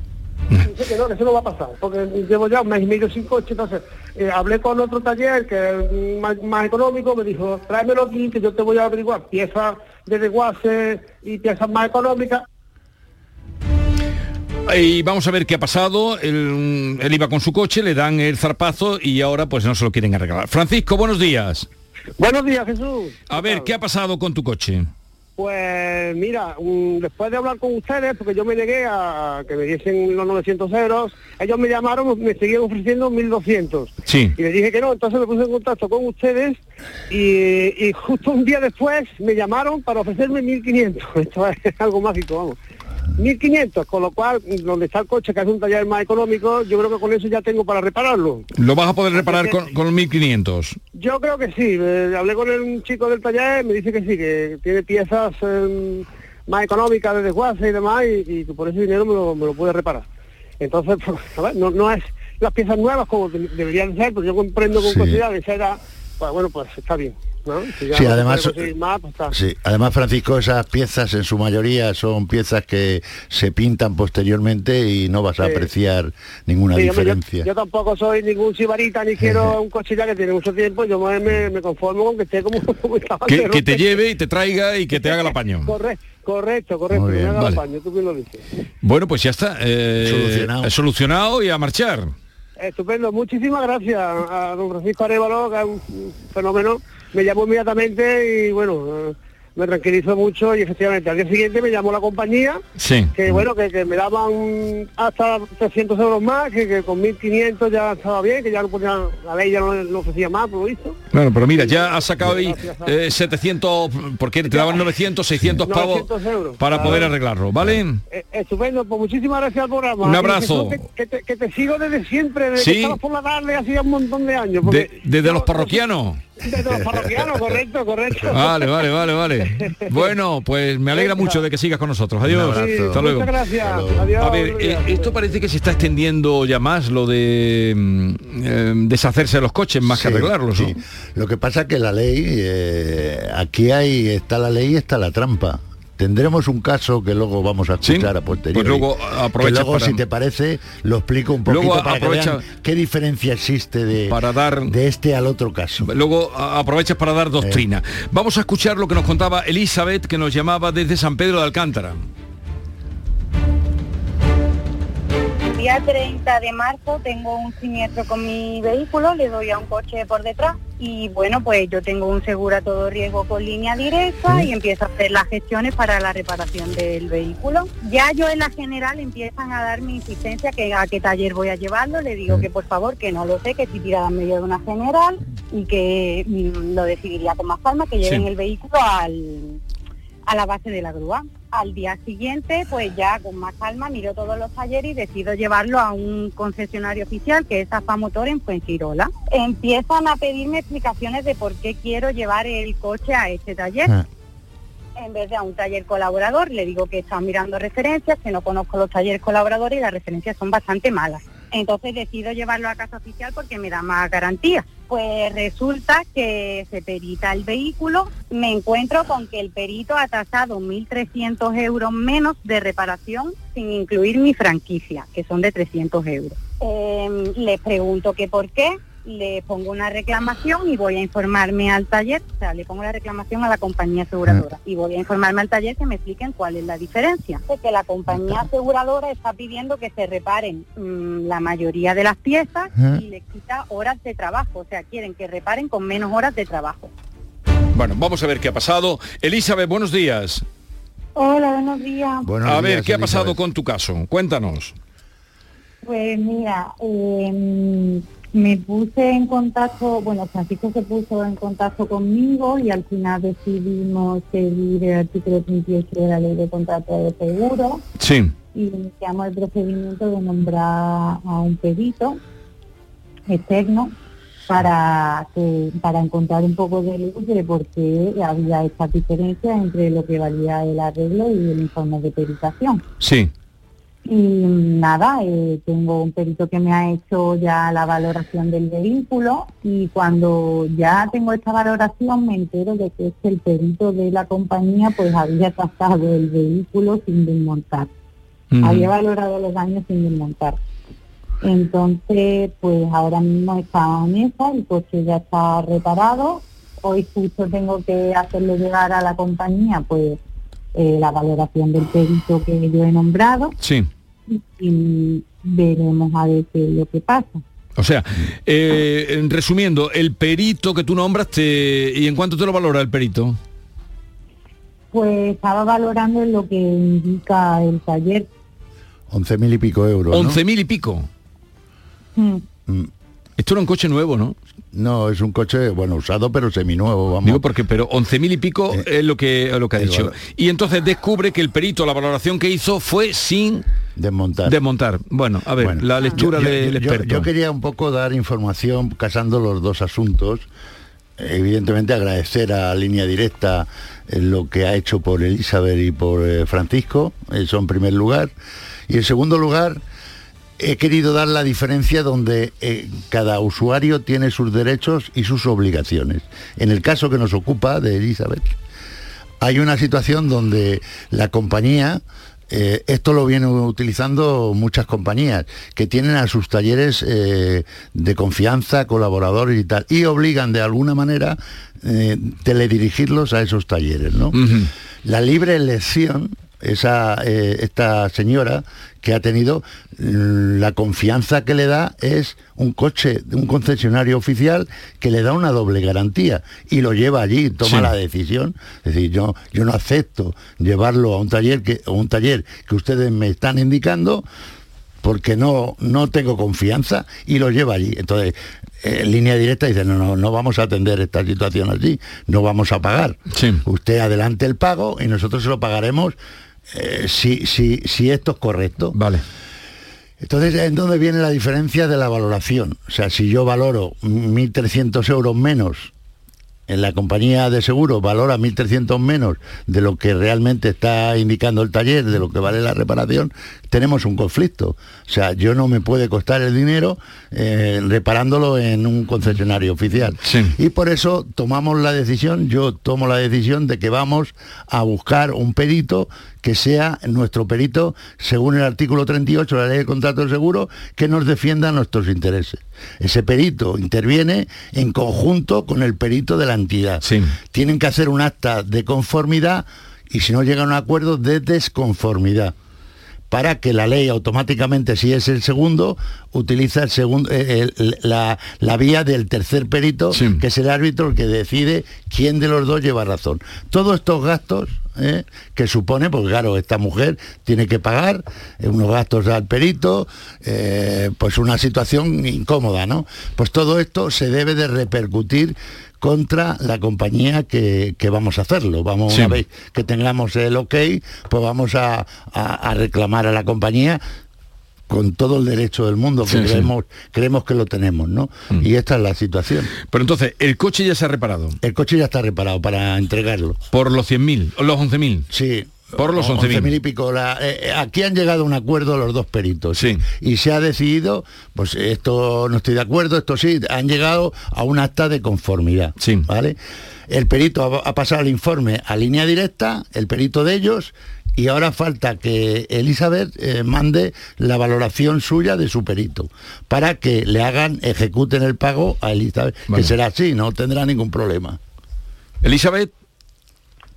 Dice que no, que eso no va a pasar, porque llevo ya un mes y medio sin coche, entonces eh, hablé con otro taller que es más, más económico, me dijo, tráemelo aquí, que yo te voy a averiguar piezas de desguace y piezas más económicas, Y vamos a ver qué ha pasado. Él, él iba con su coche, le dan el zarpazo y ahora pues no se lo quieren arreglar. Francisco, buenos días. Buenos días, Jesús. A ver, ¿qué ha pasado con tu coche? Pues mira, mm, después de hablar con ustedes, porque yo me negué a que me diesen los 900 euros, ellos me llamaron, me seguían ofreciendo 1.200. Sí. Y les dije que no, entonces me puse en contacto con ustedes y, y justo un día después me llamaron para ofrecerme 1.500. Esto es algo mágico, vamos. 1.500, con lo cual, donde está el coche, que es un taller más económico, yo creo que con eso ya tengo para repararlo. ¿Lo vas a poder reparar con, con los 1500? Yo creo que sí. eh, hablé con el chico del taller, me dice que sí, que tiene piezas eh, más económicas de desguace y demás, y, y que por ese dinero me lo, me lo puede reparar. Entonces, pues, a ver, no, no es las piezas nuevas como de- deberían ser, porque yo comprendo con Sí. de esa edad, pues bueno, pues está bien. ¿No? Si ya Sí, además- más, pues. Sí, además Francisco, esas piezas en su mayoría son piezas que se pintan posteriormente y no vas a Sí. apreciar ninguna Sí, hombre, yo- diferencia. yo, tampoco soy ningún sibarita ni quiero un coche ya que tiene mucho tiempo, yo me, me- me conformo con que esté como, como estaba Que, te lleve y te traiga y que te haga el apaño. Corre- correcto, correcto, Muy que me bien, haga vale. el paño, tú bien lo dices. Bueno, pues ya está. eh, Solucionado. Solucionado y a marchar. Estupendo, muchísimas gracias a don Francisco Arevalo, que es un fenómeno. Me llamó inmediatamente y bueno, me tranquilizó mucho y efectivamente al día siguiente me llamó la compañía Sí. que bueno, que, que me daban hasta 300 euros más, que, que con 1.500 ya estaba bien, que ya no ponía, la ley ya no, no ofrecía más, por lo visto. Bueno, pero mira, ya has sacado ahí eh, 700, porque te daban 900, 600 pavos 900 euros. para Claro. poder arreglarlo, ¿vale? Eh, estupendo, pues muchísimas gracias al programa. Un abrazo. Que, que te, que te sigo desde siempre, desde Sí. que estabas por la tarde, hacía un montón de años. porque- De- desde los parroquianos. Los parroquianos, correcto, correcto. Vale, vale, vale, vale. Bueno, pues me alegra mucho de que sigas con nosotros. Adiós. Un abrazo. Hasta luego. Muchas gracias. Adiós. A ver, eh, esto parece que se está extendiendo ya más lo de eh, deshacerse de los coches más que Sí, arreglarlos, ¿no? sí. Lo que pasa que la ley, eh, aquí hay, está la ley y está la trampa. Tendremos un caso que luego vamos a escuchar a posteriori. Pues luego que aprovecha luego, para- si te parece, lo explico un poquito Luego para aprovecha- que vean qué diferencia existe de, Para dar- de este al otro caso. Luego aprovechas para dar doctrina. Vamos a escuchar lo que nos contaba Elizabeth, que nos llamaba desde San Pedro de Alcántara. Día 30 de marzo tengo un siniestro con mi vehículo, le doy a un coche por detrás y bueno, pues yo tengo un seguro a todo riesgo con línea directa y empiezo a hacer las gestiones para la reparación del vehículo. Ya yo en la general empiezan a dar mi insistencia que a qué taller voy a llevarlo, le digo que por favor que no lo sé, que estoy tirada en medio de una general y que mm, lo decidiría con más calma, que lleven Sí. el vehículo al, a la base de la grúa. Al día siguiente, pues ya con más calma miro todos los talleres y decido llevarlo a un concesionario oficial que es AFA Motor en Fuengirola. Empiezan a pedirme explicaciones de por qué quiero llevar el coche a este taller. Ah. En vez de a un taller colaborador, le digo que están mirando referencias, que no conozco los talleres colaboradores y las referencias son bastante malas. Entonces decido llevarlo a casa oficial porque me da más garantía. Pues resulta que se perita el vehículo, me encuentro con que el perito ha tasado 1.300 euros menos de reparación sin incluir mi franquicia, que son de 300 euros. Eh, le pregunto que por qué, le pongo una reclamación y voy a informarme al taller, o sea, le pongo la reclamación a la compañía aseguradora y voy a informarme al taller que me expliquen cuál es la diferencia. De que la compañía aseguradora está pidiendo que se reparen mm, la mayoría de las piezas y le quita horas de trabajo, o sea, quieren que reparen con menos horas de trabajo. Bueno, vamos a ver qué ha pasado. Elizabeth, buenos días. Hola, buenos días. a ver, ¿qué ha pasado con tu caso? Cuéntanos. Pues mira, eh, me puse en contacto, bueno, Francisco se puso en contacto conmigo y al final decidimos seguir el artículo 38 de la ley de contrato de seguro Sí. y iniciamos el procedimiento de nombrar a un perito externo para que para encontrar un poco de luz de por qué había esta diferencia entre lo que valía el arreglo y el informe de peritación. Sí. Y nada, eh, tengo un perito que me ha hecho ya la valoración del vehículo y cuando ya tengo esta valoración me entero de que es que el perito de la compañía pues había tasado el vehículo sin desmontar. Había valorado los daños sin desmontar. Entonces, pues ahora mismo está en esa, el coche ya está reparado. Hoy justo tengo que hacerle llegar a la compañía pues eh, la valoración del perito que yo he nombrado Sí. Y veremos a ver qué es lo que pasa. O sea, eh, en resumiendo, el perito que tú nombras, te- ¿y en cuánto te lo valora el perito? Pues estaba valorando en lo que indica el taller. 11.000 y pico euros. ¿no? 11.000 y pico. Mm. Mm. Esto era un coche nuevo, ¿no? No, es un coche, bueno, usado, pero seminuevo, vamos. Digo porque, pero 11.000 y pico es lo que, lo que ha dicho. valor. Y entonces descubre que el perito, la valoración que hizo fue sin desmontar. desmontar. Bueno, a ver, la lectura Yo- del yo- experto. Yo quería un poco dar información casando los dos asuntos. Evidentemente agradecer a Línea Directa eh, lo que ha hecho por Elizabeth y por eh, Francisco, eso en primer lugar. Y en segundo lugar, he querido dar la diferencia donde eh, cada usuario tiene sus derechos y sus obligaciones. En el caso que nos ocupa de Elizabeth, hay una situación donde la compañía eh, esto lo vienen utilizando muchas compañías que tienen a sus talleres eh, de confianza, colaboradores y tal, y obligan de alguna manera eh, teledirigirlos a esos talleres. ¿no? La libre elección esa, esta señora que ha tenido mm, la confianza que le da es un coche de un concesionario oficial que le da una doble garantía y lo lleva allí, toma la decisión. Es decir, yo, yo no acepto llevarlo a un taller que, a un taller que ustedes me están indicando porque no, no tengo confianza y lo lleva allí. Entonces, en línea directa dice, no, no, no vamos a atender esta situación allí, no vamos a pagar. Usted adelante el pago y nosotros se lo pagaremos eh, si, si, si esto es correcto. Vale. Entonces, ¿en dónde viene la diferencia de la valoración? O sea, si yo valoro 1.300 euros menos en la compañía de seguro valora 1.300 menos de lo que realmente está indicando el taller, de lo que vale la reparación, tenemos un conflicto. O sea, yo no me puede costar el dinero eh, reparándolo en un concesionario oficial. Y por eso tomamos la decisión, yo tomo la decisión de que vamos a buscar un perito que sea nuestro perito, según el artículo 38 de la ley de contrato de seguro, que nos defienda nuestros intereses. Ese perito interviene en conjunto con el perito de la entidad. Tienen que hacer un acta de conformidad y si no llegan a un acuerdo de desconformidad para que la ley automáticamente, si es el segundo, utiliza el segundo, eh, la, vía del tercer perito, que es el árbitro el que decide quién de los dos lleva razón. Todos estos gastos ¿eh? que supone, porque claro, esta mujer tiene que pagar eh, unos gastos al perito, eh, pues una situación incómoda, ¿no? Pues todo esto se debe de repercutir contra la compañía que, vamos a hacerlo. Vamos, una vez que tengamos el ok, pues vamos a reclamar a la compañía con todo el derecho del mundo que creemos, creemos que lo tenemos, ¿no? Mm. Y esta es la situación. Pero entonces, ¿el coche ya se ha reparado? El coche ya está reparado para entregarlo. ¿Por los 100.000? ¿O los 11.000? Sí. Por los 11.000 y pico. Eh, eh, aquí han llegado a un acuerdo los dos peritos. Sí. Y se ha decidido, pues esto no estoy de acuerdo, esto sí, han llegado a un acta de conformidad. Sí. ¿Vale? El perito ha pasado el informe a línea directa, el perito de ellos, y ahora falta que Elizabeth eh, mande la valoración suya de su perito para que le hagan, ejecuten el pago a Elizabeth, que será así, no tendrá ningún problema. Elizabeth.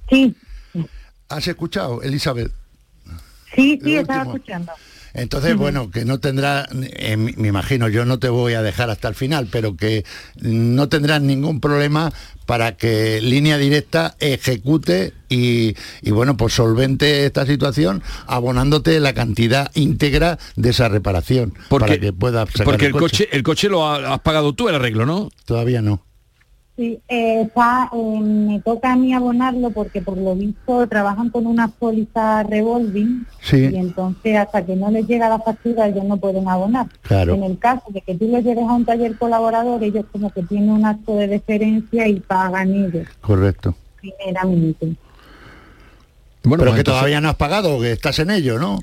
Sí. ¿Has escuchado, Elizabeth? Sí, sí, estaba escuchando. Entonces, bueno, que no tendrá, eh, me imagino, yo no te voy a dejar hasta el final, pero que no tendrás ningún problema para que línea directa ejecute y, bueno, pues solvente esta situación abonándote la cantidad íntegra de esa reparación porque, para que pueda Porque el, coche. el coche lo has pagado tú el arreglo, ¿no? Todavía no. Sí, eh, eh, me toca a mí abonarlo porque por lo visto trabajan con una póliza revolving y entonces hasta que no les llega la factura ellos no pueden abonar. Claro. En el caso de que tú lo lleves a un taller colaborador, ellos como que tienen un acto de deferencia y pagan ellos. Correcto. Primeramente. Bueno, Pero pues que todavía no has pagado, que estás en ello, ¿no?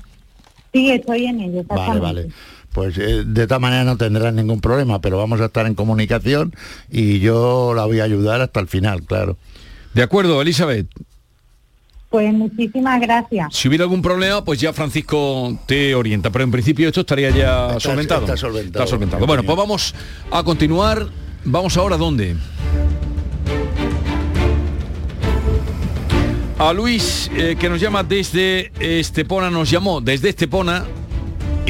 Sí, estoy en ello. Vale, vale pues eh, de esta manera no tendrán ningún problema, pero vamos a estar en comunicación y yo la voy a ayudar hasta el final, claro. De acuerdo, Elizabeth. Pues muchísimas gracias. Si hubiera algún problema, pues ya Francisco te orienta, pero en principio esto estaría ya solventado. Está solventado. Está solventado. Bueno, pues vamos a continuar. Vamos ahora a dónde. A Luis, eh, que nos llama desde Estepona, nos llamó desde Estepona,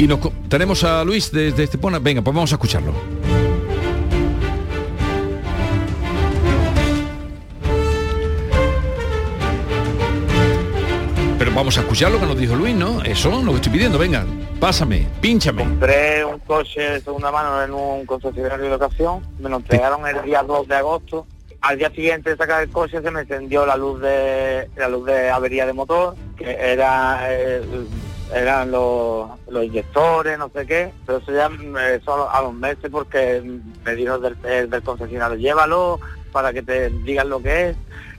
y nos, tenemos a Luis desde Estepona. Venga, pues vamos a escucharlo. Pero vamos a escuchar lo que nos dijo Luis, ¿no? Eso, lo que estoy pidiendo, venga, pásame, pínchame. Compré un coche de segunda mano en un concesionario de ocasión, me lo entregaron el día 2 de agosto. Al día siguiente de sacar el coche se me encendió la luz de la luz de avería de motor, que era eran los, los inyectores, no sé qué, pero eso ya eh, solo a los meses porque me dijo del, del concesionario, llévalo para que te digan lo que es,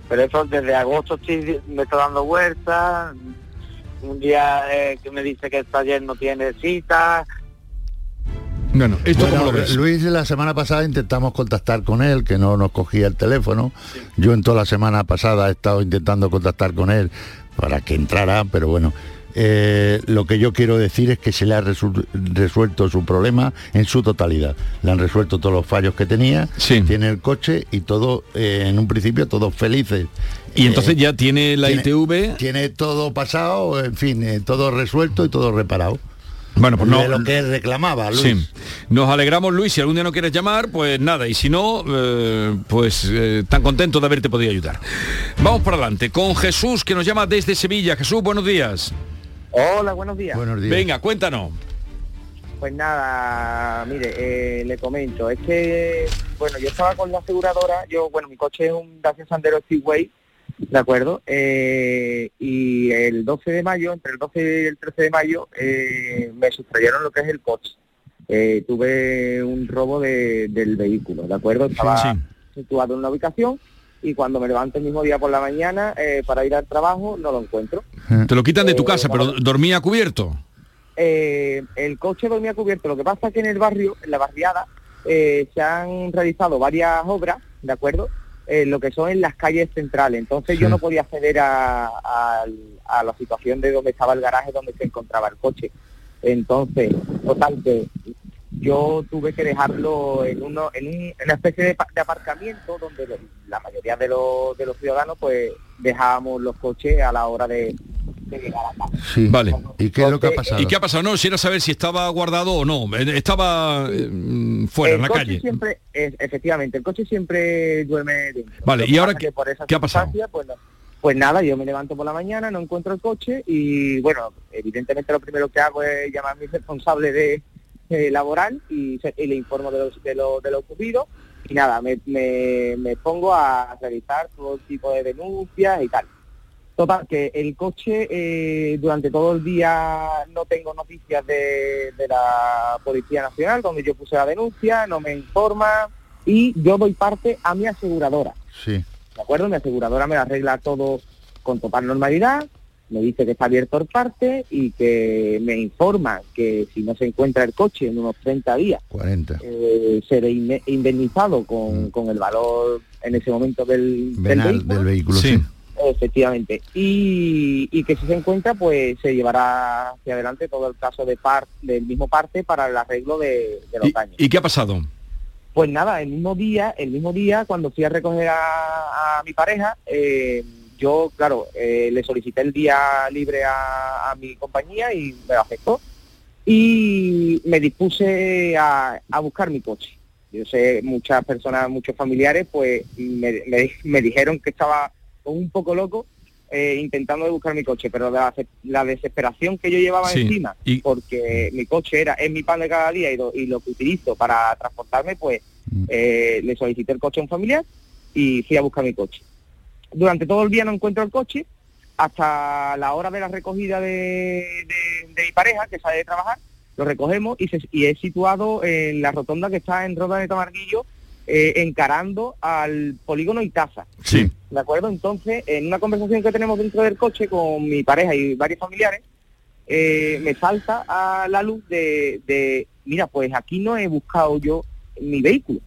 pero eso desde agosto me está dando vueltas, un día eh, que me dice que el taller no tiene cita, Bueno, esto Bueno, como lo ves. Luis la semana pasada intentamos contactar con él, que no nos cogía el teléfono. Yo en toda la semana pasada he estado intentando contactar con él para que entrara, pero bueno. Eh, lo que yo quiero decir es que se le ha resu- resuelto su problema en su totalidad. Le han resuelto todos los fallos que tenía, tiene el coche y todo, eh, en un principio, todos felices. Y entonces Eh, ya tiene la tiene- ITV. Tiene todo pasado, en fin, todo resuelto y todo reparado. Bueno, pues no. De lo que reclamaba, Luis. Sí. Nos alegramos, Luis. Si algún día no quieres llamar, pues nada. Y si no, eh, pues eh, tan contento de haberte podido ayudar. Vamos para adelante con Jesús, que nos llama desde Sevilla. Jesús, buenos días. Hola, buenos días. Venga, cuéntanos. Pues nada, mire, eh, le comento, es que, bueno, yo estaba con la aseguradora, yo, bueno, mi coche es un Dacia Sandero Speedway, ¿de acuerdo? Eh, y el 12 de mayo, entre el 12 y el 13 de mayo, eh, me sustrayeron lo que es el coche. Eh, tuve un robo de- del vehículo, ¿de acuerdo? Estaba situado en una ubicación y cuando me levanto el mismo día por la mañana eh, para ir al trabajo, no lo encuentro. Te lo quitan de tu Eh, casa, pero dormía cubierto. Eh, el coche dormía cubierto. Lo que pasa es que en el barrio, en la barriada, eh, se han realizado varias obras, ¿de acuerdo? Eh, lo que son en las calles centrales. Entonces yo no podía acceder a, a- a la situación de donde estaba el garaje donde se encontraba el coche. Entonces, total que yo tuve que dejarlo en, uno, en, un- en una especie de, de aparcamiento donde lo- la mayoría de los, de los ciudadanos pues dejábamos los coches a la hora de, de llegar a casa. Sí. Vale. ¿Y qué es lo que ha pasado? ¿Y qué ha pasado? No, si era saber si estaba guardado o no. Eh, Estaba eh, fuera, el en la coche calle. Siempre, es- efectivamente, el coche siempre duerme dentro. Vale, ¿y ahora qué- que por esa qué ha pasado? Pues, no- pues nada, yo me levanto por la mañana, no encuentro el coche y bueno, evidentemente lo primero que hago es llamar a mi responsable de eh, laboral y, se- y le informo de lo, de, lo, de lo ocurrido y nada, me, me, me pongo a realizar todo tipo de denuncias y tal. Total, que el coche eh, durante todo el día no tengo noticias de, de la Policía Nacional, donde yo puse la denuncia, no me informa y yo doy parte a mi aseguradora. Sí. ¿De acuerdo? Mi aseguradora me arregla todo con total normalidad, me dice que está abierto el parte y que me informa que si no se encuentra el coche en unos 30 días, 40. eh, seré indemnizado con, con el valor en ese momento del, del vehículo. del vehículo, sí. Efectivamente. Y, y que si se encuentra, pues se llevará hacia adelante todo el caso de par, del mismo parte para el arreglo de, de los daños. ¿Y qué ha pasado? Pues nada, el mismo día, el mismo día, cuando fui a recoger a, a mi pareja, eh, yo, claro, eh, le solicité el día libre a, a mi compañía y me lo aceptó. Y me dispuse a, a buscar mi coche. Yo sé, muchas personas, muchos familiares, pues me, me- me dijeron que estaba un poco loco eh, intentando buscar mi coche, pero la, la desesperación que yo llevaba Sí, encima, porque mi coche era es mi pan de cada día y lo, y lo que utilizo para transportarme, pues eh, le solicité el coche a un familiar y fui a buscar mi coche. Durante todo el día no encuentro el coche, hasta la hora de la recogida de, de- de mi pareja, que sale de trabajar, lo recogemos y, se- y es situado en la rotonda que está en Roda de Tamarguillo, eh, encarando al polígono Itaza. Sí. ¿De acuerdo? Entonces, en una conversación que tenemos dentro del coche con mi pareja y varios familiares, eh, me salta a la luz de, de, mira, pues aquí no he buscado yo mi vehículo.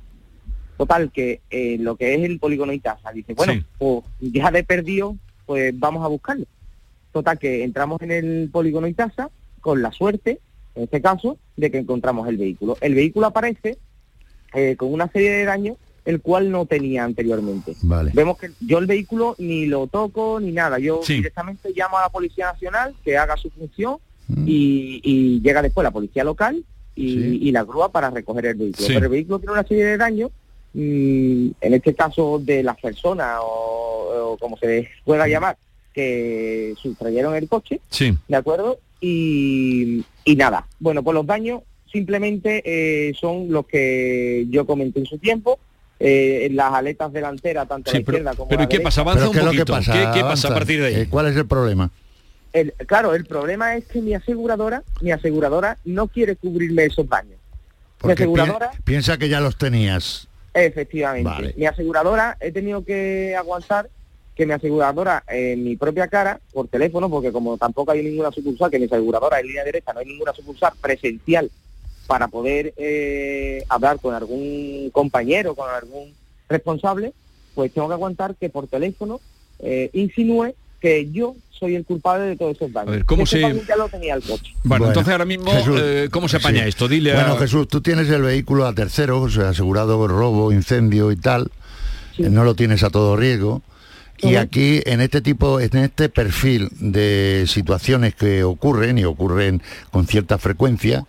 Total, que eh, lo que es el polígono Itaza, dice, bueno, pues ya de perdido, pues vamos a buscarlo. Total, que entramos en el polígono Itaza con la suerte, en este caso, de que encontramos el vehículo. El vehículo aparece eh, con una serie de daños el cual no tenía anteriormente. Vale. Vemos que yo el vehículo ni lo toco ni nada. Yo Sí. directamente llamo a la Policía Nacional que haga su función y, y llega después la Policía Local y, y la grúa para recoger el vehículo. Sí. Pero el vehículo tiene una serie de daños, mm, en este caso de las personas o, o como se les pueda llamar, que sustrayeron el coche, Sí. ¿de acuerdo? Y, y nada, bueno, pues los daños simplemente eh, son los que yo comenté en su tiempo, eh, en las aletas delanteras, tanto a la izquierda como pero la ¿y qué derecha. pasa? Avanza ¿Pero un que poquito. pasa? ¿Qué, qué pasa Avanza. a partir de ahí? Eh, ¿Cuál es el problema? El- claro, el problema es que mi aseguradora, mi aseguradora no quiere cubrirme esos daños. Mi Porque aseguradora, pi- piensa que ya los tenías. Efectivamente, Vale. mi aseguradora he tenido que aguantar que mi aseguradora en mi propia cara, por teléfono, porque como tampoco hay ninguna sucursal, que mi aseguradora en línea directa no hay ninguna sucursal presencial para poder eh, hablar con algún compañero, con algún responsable, pues tengo que aguantar que por teléfono eh, insinúe que yo soy el culpable de todos esos daños. A ver, ¿cómo se- ya lo tenía el coche. Bueno, entonces ahora mismo, Jesús, eh, ¿cómo se apaña sí. esto? Dile a... Bueno, Jesús, tú tienes el vehículo a terceros, asegurado robo, incendio y tal. No lo tienes a todo riesgo. Y aquí, en este tipo, en este perfil de situaciones que ocurren y ocurren con cierta frecuencia,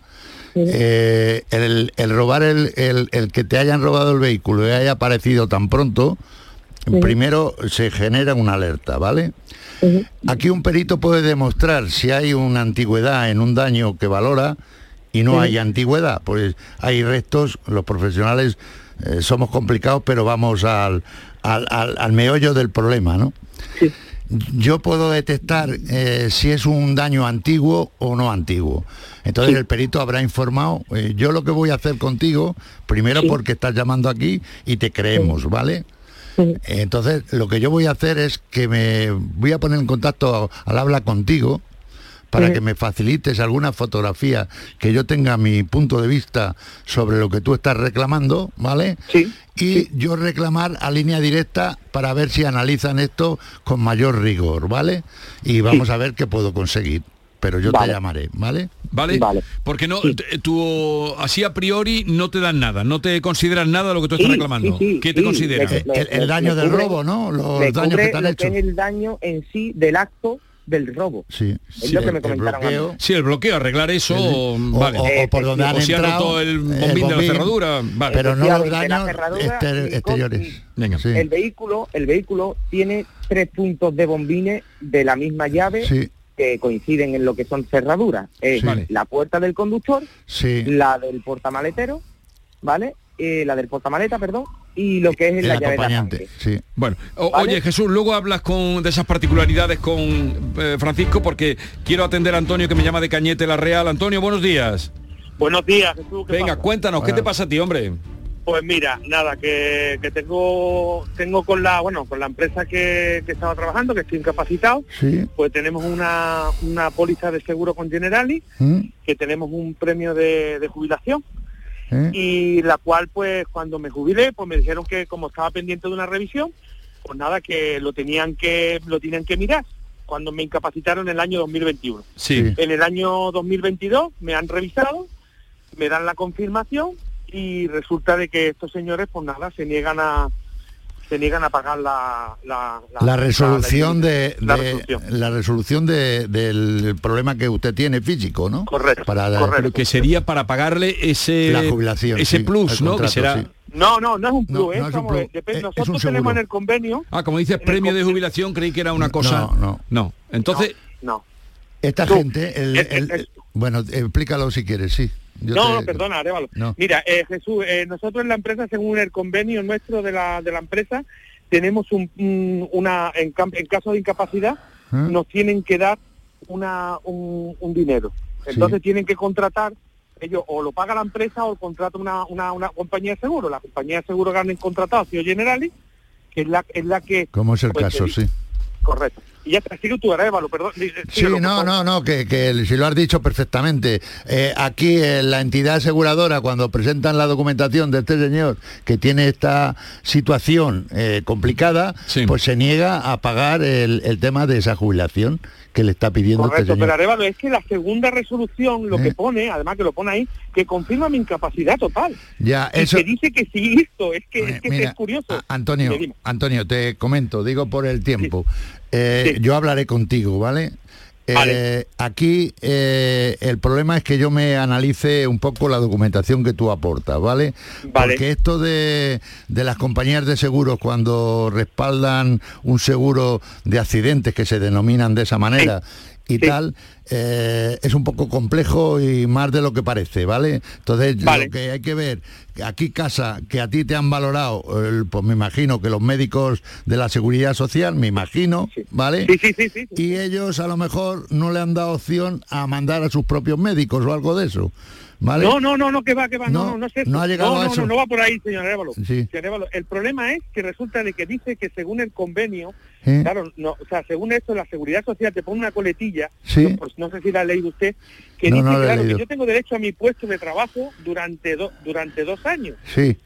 eh, el, el robar el, el- el que te hayan robado el vehículo y haya aparecido tan pronto, primero se genera una alerta, ¿vale? Aquí un perito puede demostrar si hay una antigüedad en un daño que valora y no hay antigüedad, pues hay restos, los profesionales eh, somos complicados, pero vamos al, al, al- al meollo del problema, ¿no? Yo puedo detectar eh, si es un daño antiguo o no antiguo. Entonces el perito habrá informado. eh, yo lo que voy a hacer contigo, primero porque estás llamando aquí y te creemos, ¿vale? Entonces, lo que yo voy a hacer es que me voy a poner en contacto al habla contigo para que me facilites alguna fotografía que yo tenga mi punto de vista sobre lo que tú estás reclamando, ¿vale? Sí. Y yo reclamar a línea directa para ver si analizan esto con mayor rigor, ¿vale? Y vamos a ver qué puedo conseguir. Pero yo Vale. te llamaré, ¿vale? ¿Vale? Porque no, t- tú así a priori no te dan nada, no te consideran nada de lo que tú estás Sí, reclamando. sí, sí, ¿Qué te sí, consideran? me- me- El- el daño del cubre- robo, ¿no? Los daños que te han lo hecho. es el daño en sí del acto del robo. Sí. Es lo que me comentaron mí. Sí, el bloqueo, arreglar eso, o, o- vale. o- o por donde han si entrado, roto el el bombín, de la cerradura, vale. pero no los daños exter- exteriores. Venga. El vehículo, el vehículo tiene tres puntos de bombines de la misma llave Sí. Que coinciden en lo que son cerraduras. Es Sí. La puerta del conductor, Sí. la del portamaletero, ¿vale? Eh, la del portamaleta, perdón, y lo que es El la llave de acompañante, sí. Bueno, o- ¿Vale? oye Jesús, luego hablas con de esas particularidades con eh, Francisco porque quiero atender a Antonio que me llama de Cañete La Real. Antonio, buenos días. Buenos días, Jesús. ¿qué Venga, pasa? cuéntanos, ¿qué te pasa a ti, hombre? Pues mira, nada, que, que tengo tengo con la bueno con la empresa que, que estaba trabajando, que estoy incapacitado, Sí. pues tenemos una, una póliza de seguro con Generali, ¿Mm? que tenemos un premio de, de jubilación, ¿Eh? y la cual pues cuando me jubilé, pues me dijeron que como estaba pendiente de una revisión, pues nada, que lo tenían que, lo tenían que mirar cuando me incapacitaron en el año 2021. Sí. En el año 2022 me han revisado, me dan la confirmación y resulta de que estos señores pues nada se niegan a se niegan a pagar la la, La resolución de, la de- resolución. la resolución de- del problema que usted tiene físico, ¿no? Correcto. Para Pero que sería para pagarle ese La jubilación, ese sí, plus, ¿no? contrato, que será sí. No, no, no es un plus, No, ¿eh? no es un plus, depende- es- es nosotros un tenemos seguro. en el convenio Ah, como dices, premio de jubilación, creí que era una cosa. No, no. No. Entonces, no. Esta Tú, gente, el- el- el- el- bueno, explícalo si quieres, sí. Yo no, te- no, perdona, Arévalo. No. Mira, eh, Jesús, eh, nosotros en la empresa, según el convenio nuestro de la, de la empresa, tenemos un, un- una, en, caso de incapacidad, ¿Eh? nos tienen que dar una, un, un dinero. Entonces tienen que contratar, ellos o lo paga la empresa o contrata una, una, una compañía de seguro. La compañía de seguro que han contratado sido Generali, que es la, es la que... Como es el pues, caso, sí. Correcto. Y ya te sigue tú, Arévalo, perdón. Sí, no, no, no, que, que si lo has dicho perfectamente. Eh, aquí eh, la entidad aseguradora, cuando presentan la documentación de este señor que tiene esta situación eh, complicada, pues se niega a pagar el, el tema de esa jubilación que le está pidiendo Correcto, este pero. Arevalo, es que la segunda resolución lo que Eh. pone, además que lo pone ahí, que confirma mi incapacidad total. Ya, y eso... que dice que sí esto, es que, es, que mira, es curioso. Antonio. Antonio, te comento, digo por el tiempo. Eh, Yo hablaré contigo, ¿vale? Eh, Aquí eh, el problema es que yo me analice un poco la documentación que tú aportas, ¿vale? Porque esto de, de las compañías de seguros cuando respaldan un seguro de accidentes que se denominan de esa manera y tal, eh, es un poco complejo y más de lo que parece, ¿vale? Entonces lo que hay que ver, aquí casa, que a ti te han valorado, pues me imagino que los médicos de la seguridad social, me imagino, ¿vale? Y ellos a lo mejor no le han dado opción a mandar a sus propios médicos o algo de eso. ¿Vale? No, no, no, no, que va, que va, no, no, no, eso. no ha llegado no, a no, eso. No, no va por ahí, señor Arévalo. Sí. El problema es que resulta de que dice que según el convenio, claro, no, o sea, según esto, la Seguridad Social te pone una coletilla, Sí. no, pues no sé si la ha leído usted, que No, dice, claro, que yo tengo derecho a mi puesto de trabajo durante, do- durante dos años. Sí,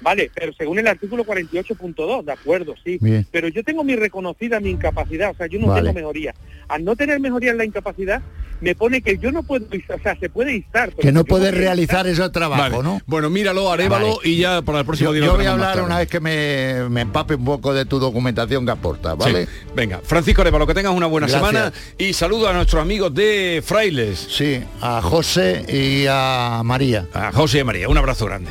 Vale, pero según el artículo 48.2, de acuerdo, sí. Bien. Pero yo tengo mi reconocida mi incapacidad, o sea, yo no Vale. tengo mejoría. Al no tener mejoría en la incapacidad, me pone que yo no puedo, o sea, se puede instar. que no puedes realizar ese trabajo, Vale. ¿no? Bueno, míralo, arévalo Vale. y ya para el próximo Yo, día yo voy a hablar una vez que me, me empape un poco de tu documentación que aportas, ¿vale? Sí. Venga, Francisco Arevalo, que tengas una buena Gracias. semana y saludo a nuestros amigos de Frailes. Sí, a José y a María. A José y a María, un abrazo grande.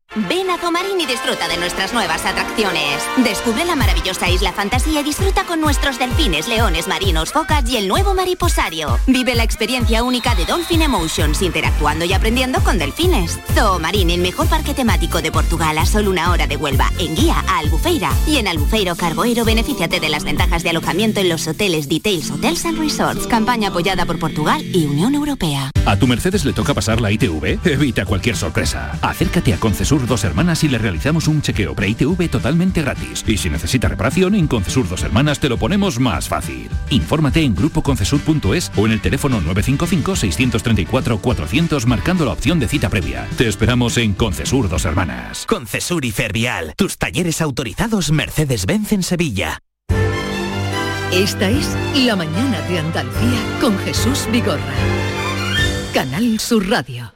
Ven a Zomarín y disfruta de nuestras nuevas atracciones. Descubre la maravillosa isla fantasía y disfruta con nuestros delfines, leones marinos, focas y el nuevo mariposario. Vive la experiencia única de Dolphin Emotions, interactuando y aprendiendo con delfines. Zoomarín, el mejor parque temático de Portugal a solo una hora de Huelva, en guía a Albufeira. Y en Albufeiro Carboeiro, benefíciate de las ventajas de alojamiento en los hoteles Details Hotels and Resorts. Campaña apoyada por Portugal y Unión Europea. ¿A tu Mercedes le toca pasar la ITV? Evita cualquier sorpresa. Acércate a Concesur Dos Hermanas y le realizamos un chequeo pre-ITV totalmente gratis. Y si necesita reparación, en Concesur Dos Hermanas te lo ponemos más fácil. Infórmate en grupoconcesur.es o en el teléfono 955-634-400 marcando la opción de cita previa. Te esperamos en Concesur Dos Hermanas. Concesur y Fervial, tus talleres autorizados Mercedes-Benz en Sevilla. Esta es La mañana de Andalucía con Jesús Vigorra. Canal Sur Radio.